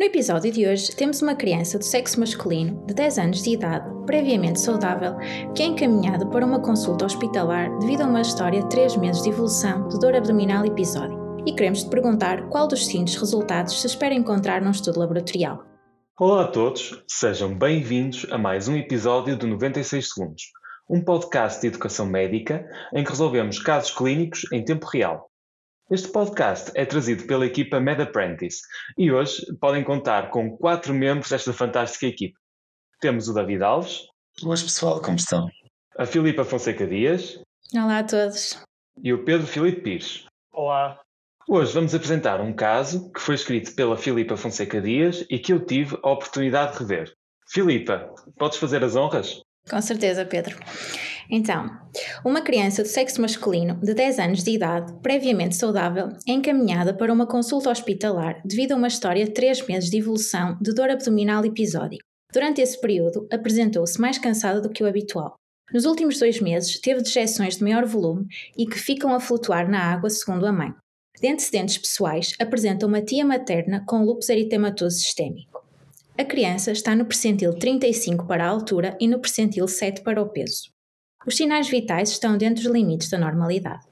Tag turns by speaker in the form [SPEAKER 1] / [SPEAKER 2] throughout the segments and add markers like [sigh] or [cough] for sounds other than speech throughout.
[SPEAKER 1] No episódio de hoje, temos uma criança do sexo masculino, de 10 anos de idade, previamente saudável, que é encaminhada para uma consulta hospitalar devido a uma história de 3 meses de evolução de dor abdominal episódica. E queremos te perguntar qual dos seguintes resultados se espera encontrar num estudo laboratorial.
[SPEAKER 2] Olá a todos, sejam bem-vindos a mais um episódio de 96 Segundos, um podcast de educação médica em que resolvemos casos clínicos em tempo real. Este podcast é trazido pela equipa Med Apprentice e hoje podem contar com quatro membros desta fantástica equipe. Temos o David Alves.
[SPEAKER 3] Boas pessoal, como estão?
[SPEAKER 2] A Filipa Fonseca Dias.
[SPEAKER 1] Olá a todos.
[SPEAKER 2] E o Pedro Filipe Pires.
[SPEAKER 4] Olá.
[SPEAKER 2] Hoje vamos apresentar um caso que foi escrito pela Filipa Fonseca Dias e que eu tive a oportunidade de rever. Filipa, podes fazer as honras?
[SPEAKER 1] Com certeza, Pedro. Então, uma criança do sexo masculino de 10 anos de idade, previamente saudável, é encaminhada para uma consulta hospitalar devido a uma história de 3 meses de evolução de dor abdominal episódica. Durante esse período, apresentou-se mais cansada do que o habitual. Nos últimos dois meses, teve dejeções de maior volume e que ficam a flutuar na água, segundo a mãe. De antecedentes pessoais, apresenta uma tia materna com lúpus eritematoso sistémico. A criança está no percentil 35 para a altura e no percentil 7 para o peso. Os sinais vitais estão dentro dos limites da normalidade.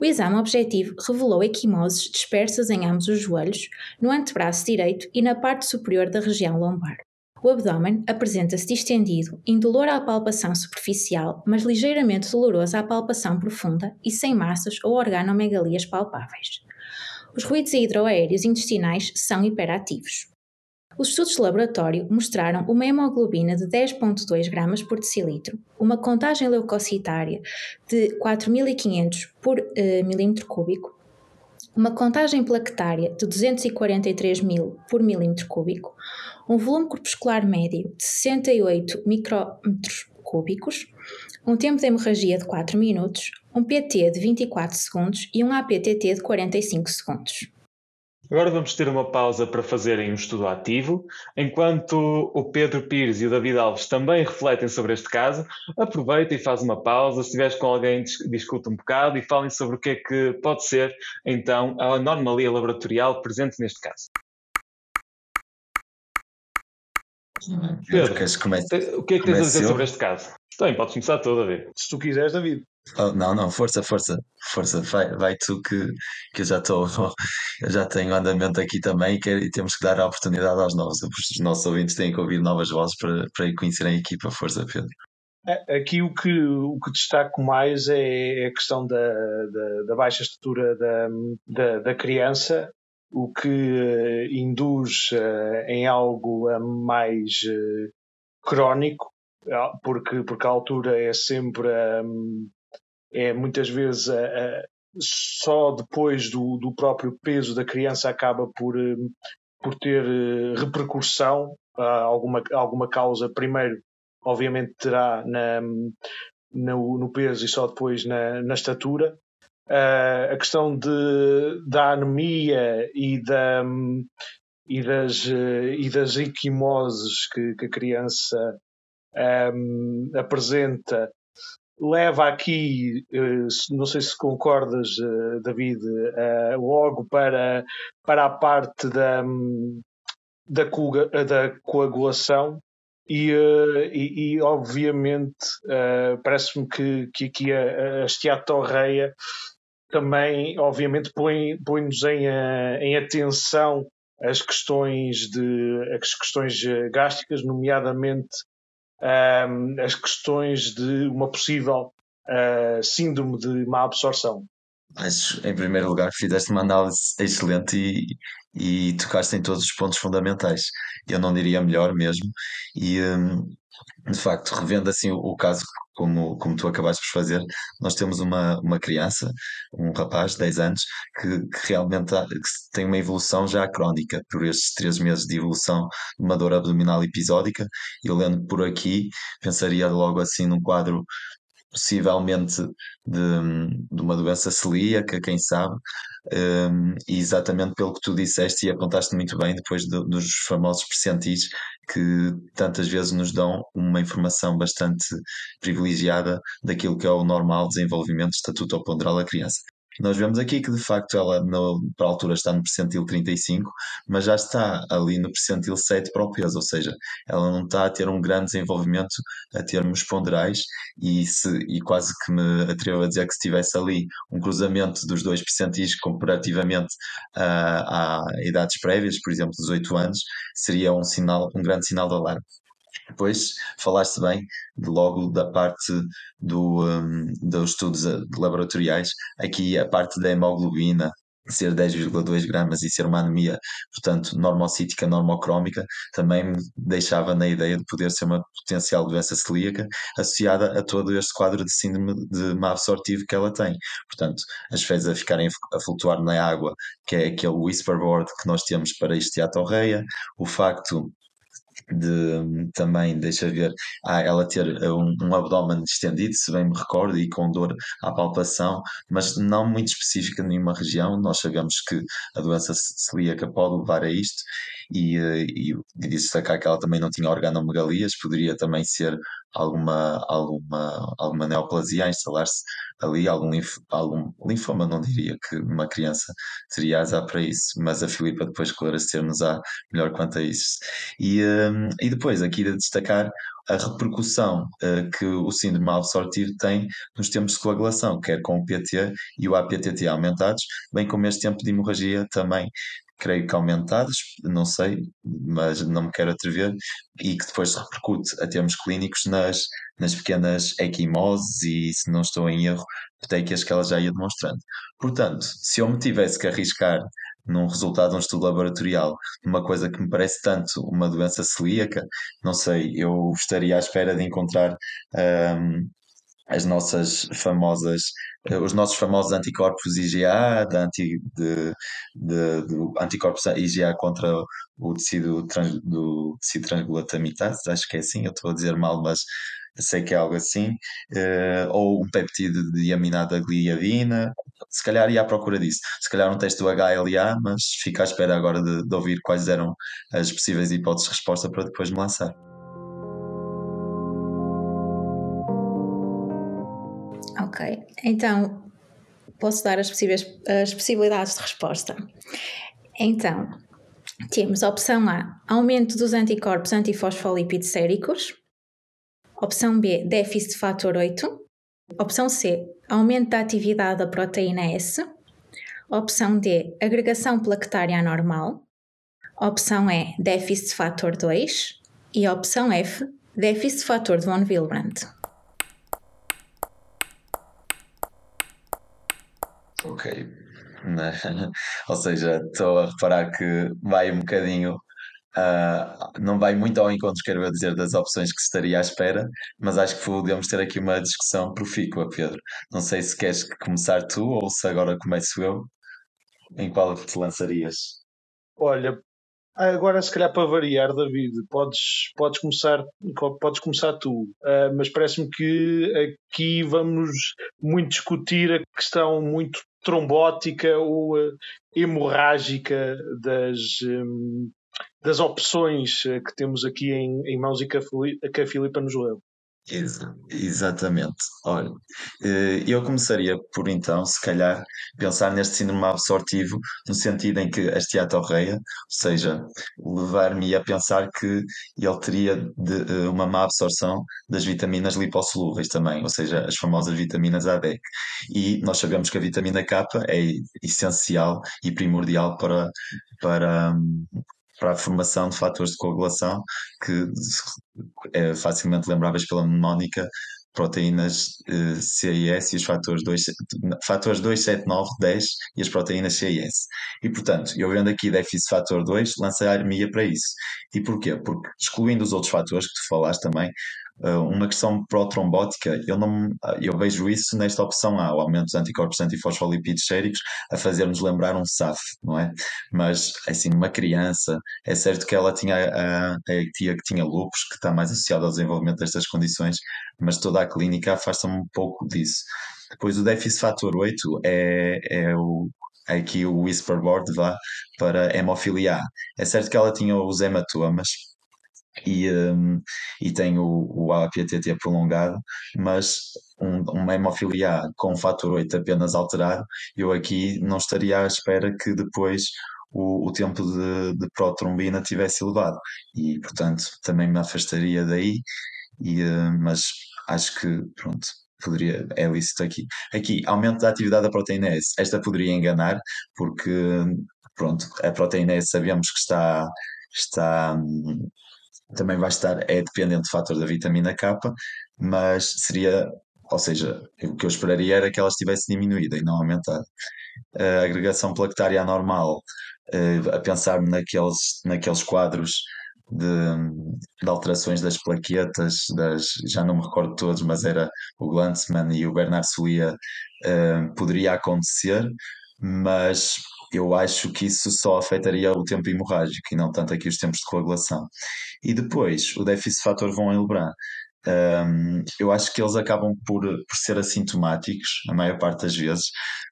[SPEAKER 1] O exame objetivo revelou equimoses dispersas em ambos os joelhos, no antebraço direito e na parte superior da região lombar. O abdômen apresenta-se distendido, indolor à palpação superficial, mas ligeiramente doloroso à palpação profunda e sem massas ou organomegalias palpáveis. Os ruídos hidroaéreos intestinais são hiperativos. Os estudos de laboratório mostraram uma hemoglobina de 10,2 gramas por decilitro, uma contagem leucocitária de 4.500 por uh, milímetro cúbico, uma contagem plaquetária de 243 mil por milímetro cúbico, um volume corpuscular médio de 68 micrômetros cúbicos, um tempo de hemorragia de 4 minutos, um PT de 24 segundos e um APTT de 45 segundos.
[SPEAKER 2] Agora vamos ter uma pausa para fazerem um estudo ativo. Enquanto o Pedro Pires e o David Alves também refletem sobre este caso, aproveita e faz uma pausa. Se estiveres com alguém, discuta um bocado e falem sobre o que é que pode ser, então, a anomalia laboratorial presente neste caso. Pedro, o que é que tens a dizer sobre este caso? Também podes começar todo a ver.
[SPEAKER 4] Se tu quiseres, David.
[SPEAKER 3] Oh, não, não, força, força, força, vai, vai tu que, que eu já estou, eu já tenho andamento aqui também e, quero, e temos que dar a oportunidade aos novos, os nossos ouvintes têm que ouvir novas vozes para, para conhecerem a equipa, força, Pedro.
[SPEAKER 4] É, aqui o que, o que destaco mais é a questão da, da, da baixa estatura da, da, da, criança, o que uh, induz uh, em algo mais crónico, porque, porque a altura é sempre um, é muitas vezes só depois do, do próprio peso da criança acaba por, eh, por ter eh, repercussão, alguma, alguma causa primeiro obviamente terá na, no, no peso e só depois na, na estatura. Uh, a questão de, da anemia e, da, e, das, e das equimoses que, que a criança um, apresenta leva aqui, eh, não sei se concordas, eh, David, eh, logo para, para a parte da, da, da coagulação e, e, e obviamente parece-me que, que aqui a, a esteatorreia também obviamente põe, põe-nos em, em atenção as questões de as questões gástricas, nomeadamente um, as questões de uma possível uh, síndrome de má absorção.
[SPEAKER 3] Acho, em primeiro lugar, fizeste uma análise excelente e, e tocaste em todos os pontos fundamentais. Eu não diria melhor mesmo. E, um, de facto, revendo assim o, caso como, como tu acabaste por fazer, nós temos uma, uma criança, um rapaz de 10 anos, que, que realmente há, que tem uma evolução já crónica, por estes 3 meses de evolução de uma dor abdominal episódica. Eu lendo por aqui, pensaria logo assim num quadro possivelmente de, de uma doença celíaca, quem sabe, um, e exatamente pelo que tu disseste e apontaste muito bem depois do, dos famosos percentis que tantas vezes nos dão uma informação bastante privilegiada daquilo que é o normal desenvolvimento estatuto ponderal da criança. Nós vemos aqui que de facto ela no, para a altura está no percentil 35, mas já está ali no percentil 7 para o peso, ou seja, ela não está a ter um grande desenvolvimento a termos ponderais e, se, e quase que me atrevo a dizer que se tivesse ali um cruzamento dos dois percentis comparativamente a, a idades prévias, por exemplo, 18 anos, seria um sinal, um grande sinal de alarme. Depois falaste bem logo da parte do, um, dos estudos eh, laboratoriais, aqui a parte da hemoglobina ser 10,2 gramas e ser uma anemia, portanto, normocítica, normocrómica, também me deixava na ideia de poder ser uma potencial doença celíaca associada a todo este quadro de síndrome de má absortivo que ela tem. Portanto, as fezes a ficarem a flutuar na água, que é aquele whisperboard que nós temos para esteatorreia, o facto de também, deixa ver, ah, ela ter um, um abdômen distendido, se bem me recordo, e com dor à palpação, mas não muito específica em nenhuma região. Nós sabemos que a doença celíaca pode levar a isto, e, eh, e, e destacar que ela também não tinha organomegalias, poderia também ser alguma, alguma, alguma neoplasia a instalar-se ali, algum, linf, algum linfoma, não diria que uma criança teria azar para isso, mas a Filipa depois esclarecer-nos-á melhor quanto a isso. E, um, e depois, aqui de destacar a repercussão uh, que o síndrome absortivo tem nos tempos de coagulação, quer com o PT e o APTT aumentados, bem como este tempo de hemorragia também creio que aumentados, não sei, mas não me quero atrever, e que depois repercute a termos clínicos nas, nas pequenas equimoses e, se não estou em erro, peteias que ela já ia demonstrando. Portanto, se eu me tivesse que arriscar num resultado de um estudo laboratorial, numa coisa que me parece tanto uma doença celíaca, não sei, eu estaria à espera de encontrar um, as nossas famosas os nossos famosos anticorpos IgA, de, anti, de, de, de anticorpos IgA contra o tecido, trans, do tecido transglutamitase, acho que é assim, eu estou a dizer mal, mas sei que é algo assim, uh, ou um peptídeo de aminada gliadina, se calhar ia à procura disso. Se calhar um teste do HLA, mas fico à espera agora de, de ouvir quais eram as possíveis hipóteses de resposta para depois me lançar.
[SPEAKER 1] Ok, então posso dar as, possíveis, as possibilidades de resposta. Então, temos a opção A, aumento dos anticorpos antifosfolípidos séricos. Opção B, déficit de fator 8. Opção C, aumento da atividade da proteína S. Opção D, agregação plaquetária anormal. Opção E, déficit de fator 2. E opção F, déficit de fator de von Willebrand.
[SPEAKER 3] Ok. Né? [laughs] Ou seja, estou a reparar que vai um bocadinho. Uh, não vai muito ao encontro, quero dizer, das opções que estaria à espera, mas acho que podemos ter aqui uma discussão profícua, Pedro. Não sei se queres começar tu ou se agora começo eu. Em qual te lançarias?
[SPEAKER 4] Olha, agora se calhar para variar, David, podes, podes, começar, podes começar tu, uh, mas parece-me que aqui vamos muito discutir a questão muito trombótica ou uh, hemorrágica das, um, das opções eh, que temos aqui em, em mãos e que a, que a Filipa nos leu.
[SPEAKER 3] Exatamente. Olha, eh, eu começaria por então, se calhar, pensar neste síndrome absortivo, no sentido em que a esteatorreia, ou seja, levar-me a pensar que ele teria de, eh, uma má absorção das vitaminas lipossolúveis também, ou seja, as famosas vitaminas A, D. E nós sabemos que a vitamina K é essencial e primordial para, para, para a formação de fatores de coagulação que é facilmente lembráveis pela mnemónica proteínas eh, C e os fatores 2, fatores 2, 7, 9, 10 e as proteínas C e portanto, eu vendo aqui déficit fator 2, lancei a armia para isso. E porquê? Porque excluindo os outros fatores que tu falaste também, uma questão protrombótica, eu, não, eu vejo isso nesta opção A, o aumento dos anticorpos antifosfolipídios séricos, a fazer-nos lembrar um SAF, não é? Mas, assim, uma criança, é certo que ela tinha a, a tia que tinha lupus, que está mais associada ao desenvolvimento destas condições, mas toda a clínica afasta-me um pouco disso. Depois o déficit fator 8 é, é o, é aqui o whisperboard vá para hemofilia A. É certo que ela tinha os hematomas, e, um, e tem o, o APTT prolongado, mas um, uma hemofilia A com fator 8 apenas alterado, eu aqui não estaria à espera que depois o, o tempo de, de protrombina tivesse elevado e, portanto, também me afastaria daí, e, uh, mas acho que, pronto, poderia, é lícito aqui. Aqui, aumento da atividade da proteína S. Esta poderia enganar, porque, pronto, a proteína S sabemos que está, está também vai estar, é dependente do fator da vitamina K, mas seria, ou seja, o que eu esperaria era que ela estivesse diminuída e não aumentada. A agregação plaquetária anormal, eh, a pensar naqueles, naqueles quadros de, de, alterações das plaquetas, das, já não me recordo todos, mas era o Glantzmann e o Bernard Sulia, uh, poderia acontecer, mas eu acho que isso só afetaria o tempo hemorrágico e não tanto aqui os tempos de coagulação. E depois, o déficit fator von Hilbrand. Um, eu acho que eles acabam por, por ser assintomáticos, a maior parte das vezes.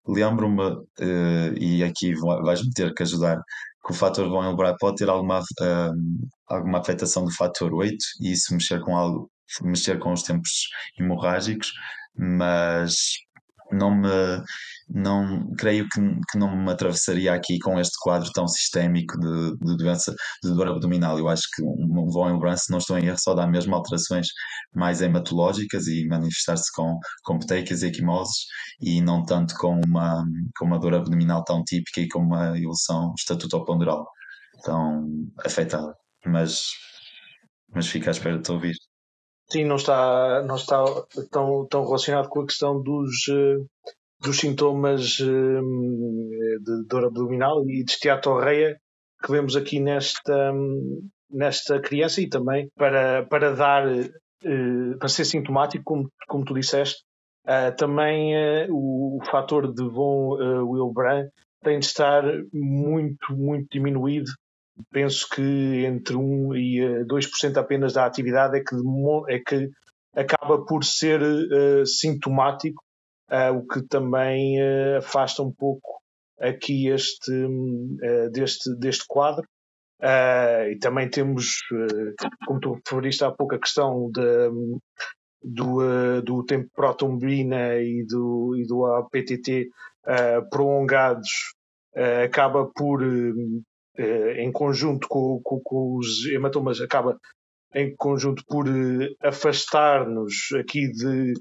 [SPEAKER 3] Lembro-me, uh, e aqui vais-me ter que ajudar, que o fator von Hilbrand pode ter alguma, uh, alguma afetação do fator 8 e isso mexer com algo, mexer com os tempos hemorrágicos, mas não me não creio que, que não me atravessaria aqui com este quadro tão sistémico de, de doença de dor abdominal. Eu acho que um von Hilbrand, se não estou em erro, só dá mesmo alterações mais hematológicas e manifestar-se com, com petecas e equimoses e não tanto com uma, com uma dor abdominal tão típica e com uma evolução estatutoponderal tão afetada. Mas, mas fica à espera de te ouvir.
[SPEAKER 4] Sim, não está, não está tão, tão relacionado com a questão dos, eh, dos sintomas hum, de dor abdominal e de esteatorreia que vemos aqui nesta, nesta criança e também para, para dar, eh, para ser sintomático, como, como tu disseste, eh, também eh, o, o fator de von Willebrand tem de estar muito, muito diminuído. Penso que entre 1 e 2% apenas da atividade é que, é que acaba por ser sintomático uh, o que também uh, afasta um pouco aqui este, uh, deste, deste quadro. e também temos, como tu referiste há pouco, a questão de, do, do tempo protombina e do, e do APTT prolongados, acaba por, em conjunto com, com, com os hematomas, acaba em conjunto por afastar-nos aqui de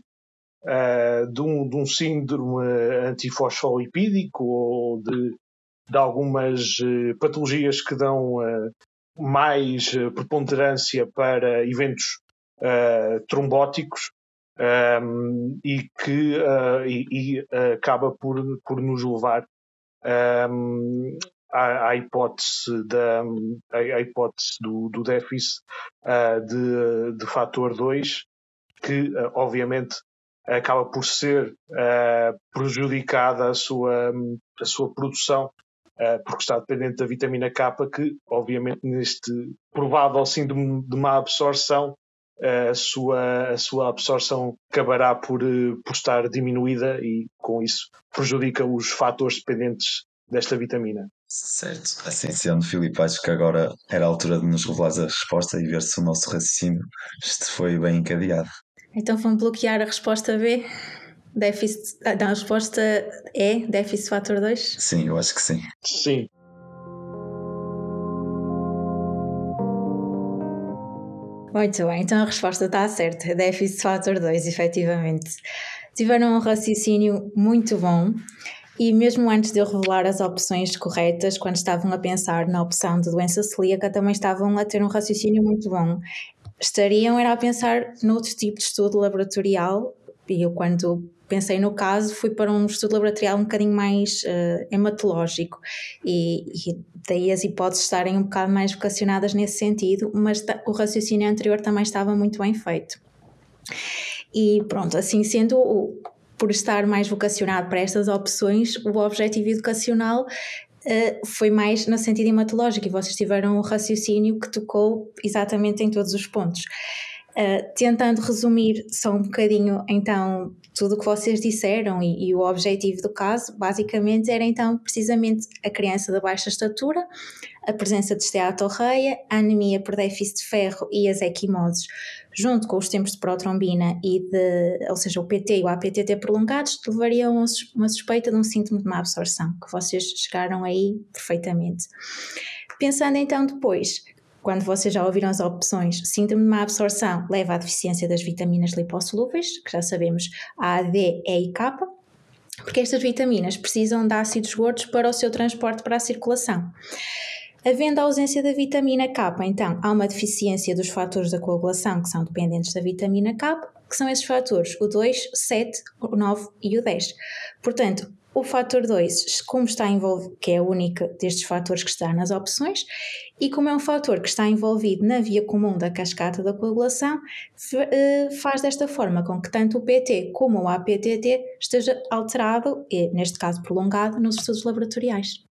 [SPEAKER 4] uh, de, um, de um síndrome antifosfolipídico ou de, de algumas uh, patologias que dão uh, mais preponderância para eventos trombóticos um, e que e, e acaba por, por nos levar um, à, à, hipótese, da, à, hipótese do, do déficit uh, de, de fator 2, que uh, obviamente acaba por ser uh, prejudicada a sua, a sua produção, porque está dependente da vitamina K, que, obviamente, neste provável síndrome de má absorção, a, sua, a sua absorção acabará por, por estar diminuída e, com isso, prejudica os fatores dependentes desta vitamina.
[SPEAKER 3] Certo, assim sendo, Filipe, acho que agora era a altura de nos revelares a resposta e ver se o nosso raciocínio este foi bem encadeado.
[SPEAKER 1] Então vamos bloquear a resposta B? Déficit, ah, a resposta é déficit fator 2?
[SPEAKER 3] Sim, eu acho que sim.
[SPEAKER 4] Sim.
[SPEAKER 1] Muito bem, então a resposta está certa. Déficit fator 2, efetivamente. Tiveram um raciocínio muito bom e mesmo antes de eu revelar as opções corretas, quando estavam a pensar na opção de doença celíaca, também estavam a ter um raciocínio muito bom estariam era a pensar noutro tipo de estudo laboratorial e eu quando pensei no caso fui para um estudo laboratorial um bocadinho mais uh, hematológico e, e, daí as hipóteses estarem um bocado mais vocacionadas nesse sentido, mas o raciocínio anterior também estava muito bem feito. E pronto, assim sendo, por estar mais vocacionado para estas opções, o objetivo educacional Uh, foi mais no sentido hematológico e vocês tiveram um raciocínio que tocou exatamente em todos os pontos. Uh, tentando resumir só um bocadinho então tudo o que vocês disseram e, e, o objetivo do caso, basicamente era então precisamente a criança da baixa estatura, a presença de esteatorreia, a anemia por déficit de ferro e as equimoses, junto com os tempos de protrombina e de, ou seja, o PT e o APTT prolongados, levariam a uma suspeita de um síntoma de má absorção, que vocês chegaram aí perfeitamente. Pensando então depois, quando vocês já ouviram as opções, síndrome de má absorção leva à deficiência das vitaminas lipossolúveis, que já sabemos A, D, E e K, porque estas vitaminas precisam de ácidos gordos para o seu transporte para a circulação. Havendo a ausência da vitamina K, então há uma deficiência dos fatores da coagulação que são dependentes da vitamina K, que são esses fatores, o 2, 7, o 9 e o 10. Portanto, o fator 2, como está envolvido, que é o único destes fatores que está nas opções, e como é um fator que está envolvido na via comum da cascata da coagulação, eh, faz desta forma com que tanto o PT como o APTT esteja alterado, e neste caso prolongado, nos estudos laboratoriais.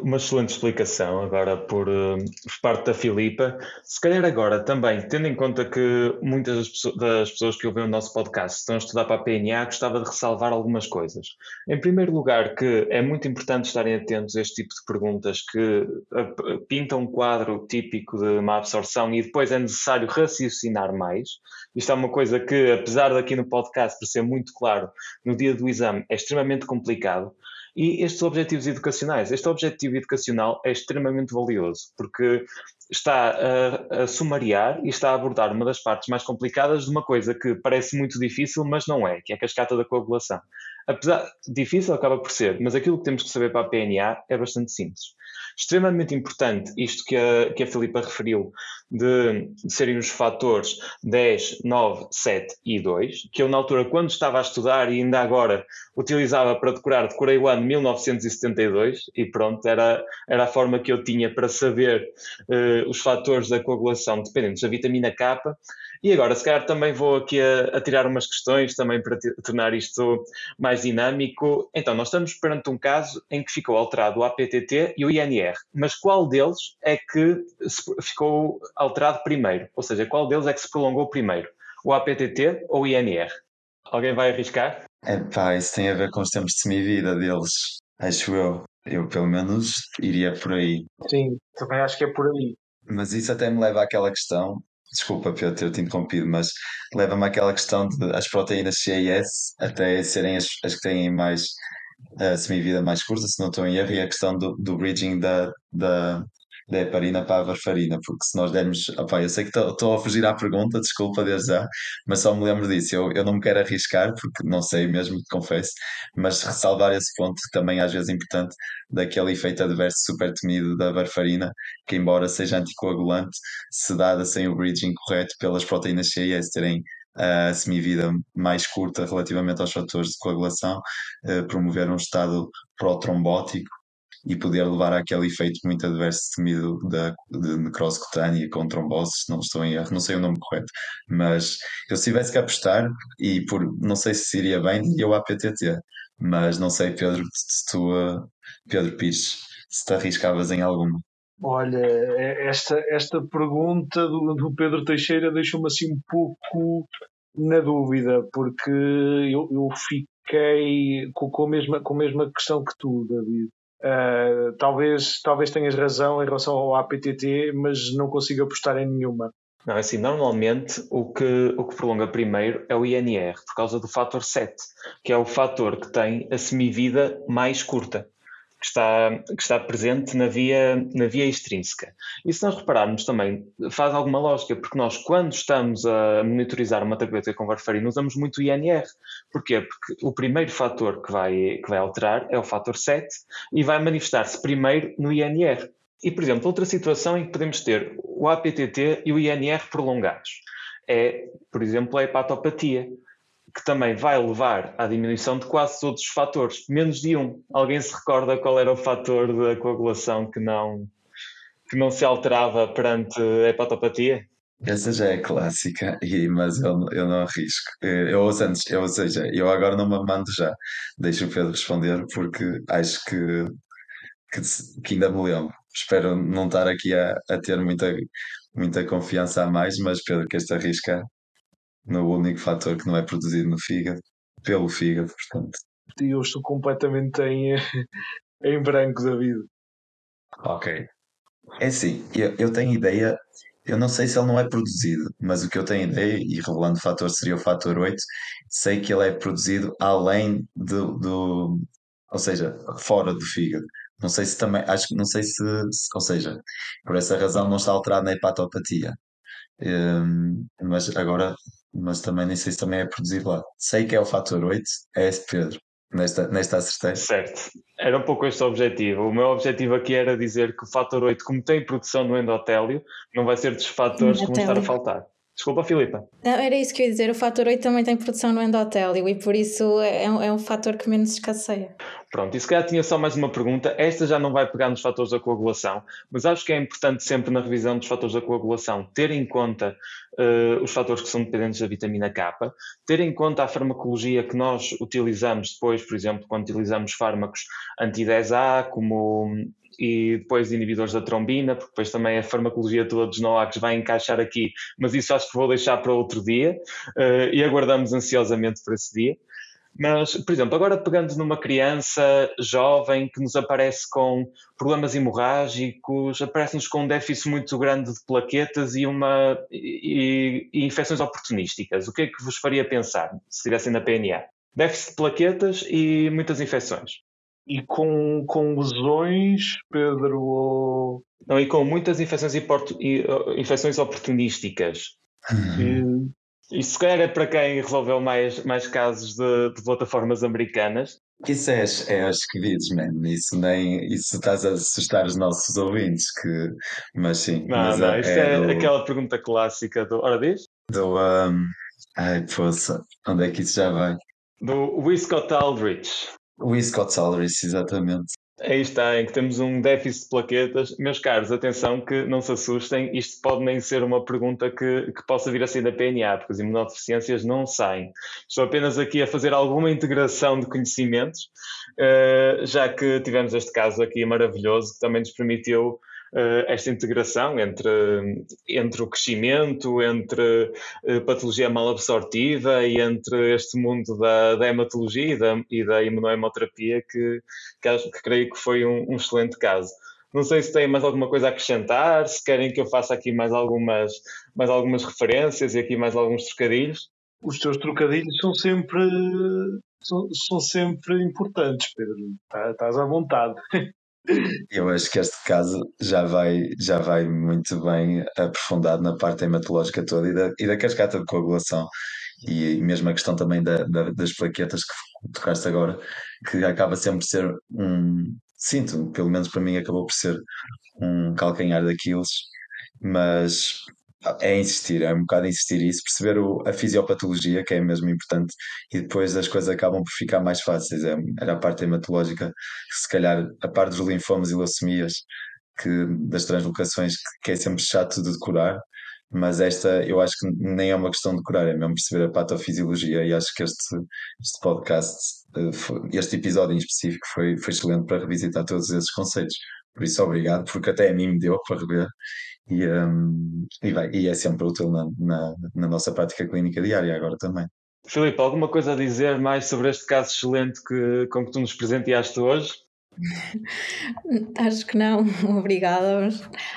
[SPEAKER 2] Uma excelente explicação agora por, uh, por, parte da Filipa. Se calhar agora também, tendo em conta que muitas das pessoas, que ouvem o nosso podcast estão a estudar para a PNA, gostava de ressalvar algumas coisas. Em primeiro lugar, que é muito importante estarem atentos a este tipo de perguntas que uh, pintam um quadro típico de má absorção e depois é necessário raciocinar mais. Isto é uma coisa que, apesar daqui no podcast por ser muito claro, no dia do exame é extremamente complicado e estes objetivos educacionais. Este objetivo educacional é extremamente valioso, porque está a, a, sumariar e está a abordar uma das partes mais complicadas de uma coisa que parece muito difícil, mas não é, que é a cascata da coagulação. Apesar difícil, acaba por ser, mas aquilo que temos que saber para a PNA é bastante simples extremamente importante, isto que a, que a Filipa referiu, de, de serem os fatores 10, 9, 7 e 2, que eu na altura, quando estava a estudar e ainda agora utilizava para decorar, decorei o ano 1972 e pronto, era, era a forma que eu tinha para saber uh, os fatores da coagulação dependentes da vitamina K e agora, se calhar também vou aqui a, a tirar umas questões também para tornar isto mais dinâmico. Então, nós estamos perante um caso em que ficou alterado o APTT e o INR, mas qual deles é que ficou alterado primeiro? Ou seja, qual deles é que se prolongou primeiro? O APTT ou o INR? Alguém vai arriscar?
[SPEAKER 3] É pá, isso tem a ver com os tempos de semivida deles, acho eu. Eu, pelo menos, iria por aí.
[SPEAKER 4] Sim, também acho que é por aí.
[SPEAKER 3] Mas isso até me leva àquela questão desculpa Pedro ter-te interrompido, mas leva-me àquela questão de as proteínas CIS até serem as, as que têm mais a semivida mais curta, se não estou em erro, e a questão do, do bridging da, da, da heparina para a varfarina, porque se nós dermos. Opa, eu sei que estou a fugir à pergunta, desculpa desde já, mas só me lembro disso. Eu, eu não me quero arriscar, porque não sei mesmo, confesso, mas ressalvar esse ponto também às vezes é importante, daquele efeito adverso super temido da varfarina, que embora seja anticoagulante, se dada sem o bridging correto pelas proteínas CIS terem a semivida mais curta relativamente aos fatores de coagulação, eh, promover um estado protrombótico e poder levar àquele efeito muito adverso temido da, de necrose cutânea com trombose, se não estou em erro, não sei o nome correto, mas eu se tivesse que apostar, e por não sei se iria bem, o APTT, mas não sei, Pedro, se tu, Pedro Pires, se te arriscavas em alguma.
[SPEAKER 4] Olha, é, esta, esta pergunta do, do Pedro Teixeira deixou-me assim um pouco na dúvida, porque eu, eu fiquei com, com, a mesma, com a mesma questão que tu, David. Uh, talvez, talvez tenhas razão em relação ao APTT, mas não consigo apostar em nenhuma.
[SPEAKER 2] Não, é assim, normalmente o que, o que prolonga primeiro é o INR, por causa do fator 7, que é o fator que tem a semivida mais curta que está, que está presente na via, na via extrínseca. E se nós repararmos também, faz alguma lógica, porque nós, quando estamos a monitorizar uma terapêutica com varfarina, usamos muito o INR. Porquê? Porque o primeiro fator que vai, que vai alterar é o fator 7 e vai manifestar-se primeiro no INR. E, por exemplo, outra situação em que podemos ter o APTT e o INR prolongados é, por exemplo, a hepatopatia que também vai levar à diminuição de quase todos os fatores, menos de um. Alguém se recorda qual era o fator da coagulação que não, que não se alterava perante a hepatopatia?
[SPEAKER 3] Essa já é clássica, e, mas eu, eu não arrisco. Eu, ou, antes, eu, ou seja, eu agora não me mando já. Deixo o Pedro responder, porque acho que, que, que ainda me lembro. Espero não estar aqui a, a ter muita, muita confiança a mais, mas Pedro, que este arrisca no único fator que não é produzido no fígado, pelo fígado, portanto.
[SPEAKER 4] E eu estou completamente em, [laughs] em branco, David.
[SPEAKER 3] Ok. É assim, eu, eu tenho ideia, eu não sei se ele não é produzido, mas o que eu tenho ideia, e revelando o fator seria o fator 8, sei que ele é produzido além do, do ou seja, fora do fígado. Não sei se também, acho que não sei se, se- ou seja, por essa razão não está alterado na hepatopatia. Hum, mas agora, mas também nem sei se também é produzido lá. Sei que é o fator 8, é esse Pedro. Nesta, nesta acertei.
[SPEAKER 2] Certo. Era um pouco este o objetivo. O meu objetivo aqui era dizer que o fator 8, como tem produção no endotélio, não vai ser dos fatores que vão estar a faltar. Desculpa, Filipa.
[SPEAKER 1] Não, era isso que eu ia dizer. O fator 8 também tem produção no endotélio e por isso é um, é um fator que menos escasseia.
[SPEAKER 2] Pronto, e se calhar tinha só mais uma pergunta. Esta já não vai pegar nos fatores da coagulação, mas acho que é importante sempre na revisão dos fatores da coagulação ter em conta eh, os fatores que são dependentes da vitamina K, ter em conta a farmacologia que nós utilizamos depois, por exemplo, quando utilizamos fármacos anti-10A, como e depois inibidores da trombina, porque depois também a farmacologia toda dos NOACs vai encaixar aqui, mas isso acho que vou deixar para outro dia eh, e aguardamos ansiosamente por esse dia. Mas, por exemplo, agora pegando numa criança jovem que nos aparece com problemas hemorrágicos, aparece-nos com um déficit muito grande de plaquetas e, uma, e, e infecções oportunísticas, o que é que vos faria pensar se estivessem na PNA? Déficit de plaquetas e muitas infecções.
[SPEAKER 4] E com, com lesões, Pedro, ou
[SPEAKER 2] Não, e com muitas infecções, infecções oportunísticas.
[SPEAKER 3] Uhum.
[SPEAKER 4] e,
[SPEAKER 2] Isso se calhar é para quem resolveu mais, mais casos de, de plataformas americanas.
[SPEAKER 3] Isso é, as- é aos queridos, man. Isso nem. Isso estás a assustar os nossos ouvintes. Que, mas sim.
[SPEAKER 2] Não,
[SPEAKER 3] mas
[SPEAKER 2] não,
[SPEAKER 3] é,
[SPEAKER 2] isto
[SPEAKER 3] é
[SPEAKER 2] é,
[SPEAKER 3] do,
[SPEAKER 2] aquela pergunta clássica do. Ora, diz?
[SPEAKER 3] do, um, ai, poça. Onde é que isso já vai?
[SPEAKER 2] Do Wiscott Aldrich.
[SPEAKER 3] O Scott Salaries, exatamente.
[SPEAKER 2] Aí está, em que temos um déficit de plaquetas. Meus caros, atenção que não se assustem, isto pode nem ser uma pergunta que, que possa vir a sair da PNA, porque as imunodeficiências não saem. Estou apenas aqui a fazer alguma integração de conhecimentos, eh, já que tivemos este caso aqui maravilhoso, que também nos permitiu esta integração entre, entre o crescimento, entre eh, patologia mal absortiva e entre este mundo da, da hematologia e da, e da imunohemoterapia que, que, que creio que foi um, um excelente caso. Não sei se têm mais alguma coisa a acrescentar, se querem que eu faça aqui mais algumas, mais algumas referências e aqui mais alguns trocadilhos.
[SPEAKER 4] os teus trocadilhos são sempre, são, são sempre importantes, Pedro. Tá- Estás à vontade. [laughs]
[SPEAKER 3] Eu acho que este caso já vai, já vai muito bem aprofundado na parte hematológica toda e da, e da cascata de coagulação. E mesmo a questão também da, da- das plaquetas que tocaste agora, que acaba sempre por ser um. Sinto, pelo menos para mim, acabou por ser um calcanhar daqueles, mas é insistir, é um bocado insistir isso, perceber o- a fisiopatologia, que é mesmo importante, e depois as coisas acabam por ficar mais fáceis. É, era a parte hematológica, se calhar, a parte dos linfomas e leucemias, que, das translocações, que, que é sempre chato de decorar, mas esta eu acho que nem é uma questão de decorar, é mesmo perceber a patofisiologia, e acho que este, este podcast, eh, este episódio em específico, foi, foi excelente para revisitar todos esses conceitos. Por isso, obrigado, porque até a mim me deu para rever. E, hum, e, vai, e é sempre útil na, na, na nossa prática clínica diária agora também.
[SPEAKER 2] Filipe, alguma coisa a dizer mais sobre este caso excelente que, com que tu nos presenteaste hoje? [laughs]
[SPEAKER 1] Acho que não, [laughs] obrigada.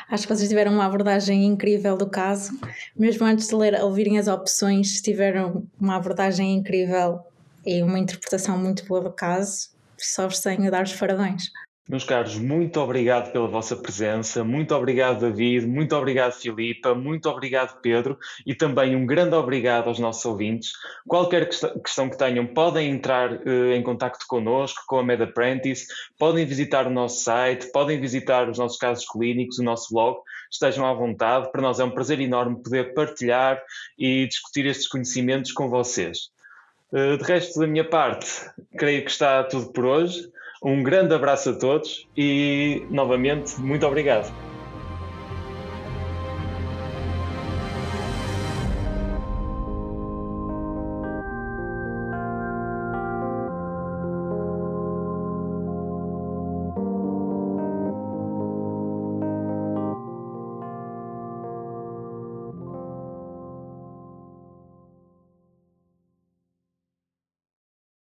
[SPEAKER 1] Acho que vocês tiveram uma abordagem incrível do caso. Mesmo antes de ler, ouvirem as opções, tiveram uma abordagem incrível e uma interpretação muito boa do caso. Só vos tenho a dar os parabéns.
[SPEAKER 2] Meus caros, muito obrigado pela vossa presença, muito obrigado David, muito obrigado Filipa, muito obrigado Pedro e também um grande obrigado aos nossos ouvintes. Qualquer quest- questão que tenham, podem entrar eh, em contacto connosco, com a Med Apprentice, podem visitar o nosso site, podem visitar os nossos casos clínicos, o nosso blog, estejam à vontade. Para nós é um prazer enorme poder partilhar e discutir estes conhecimentos com vocês. Eh, De resto, da minha parte, creio que está tudo por hoje. Um grande abraço a todos e, novamente, muito obrigado.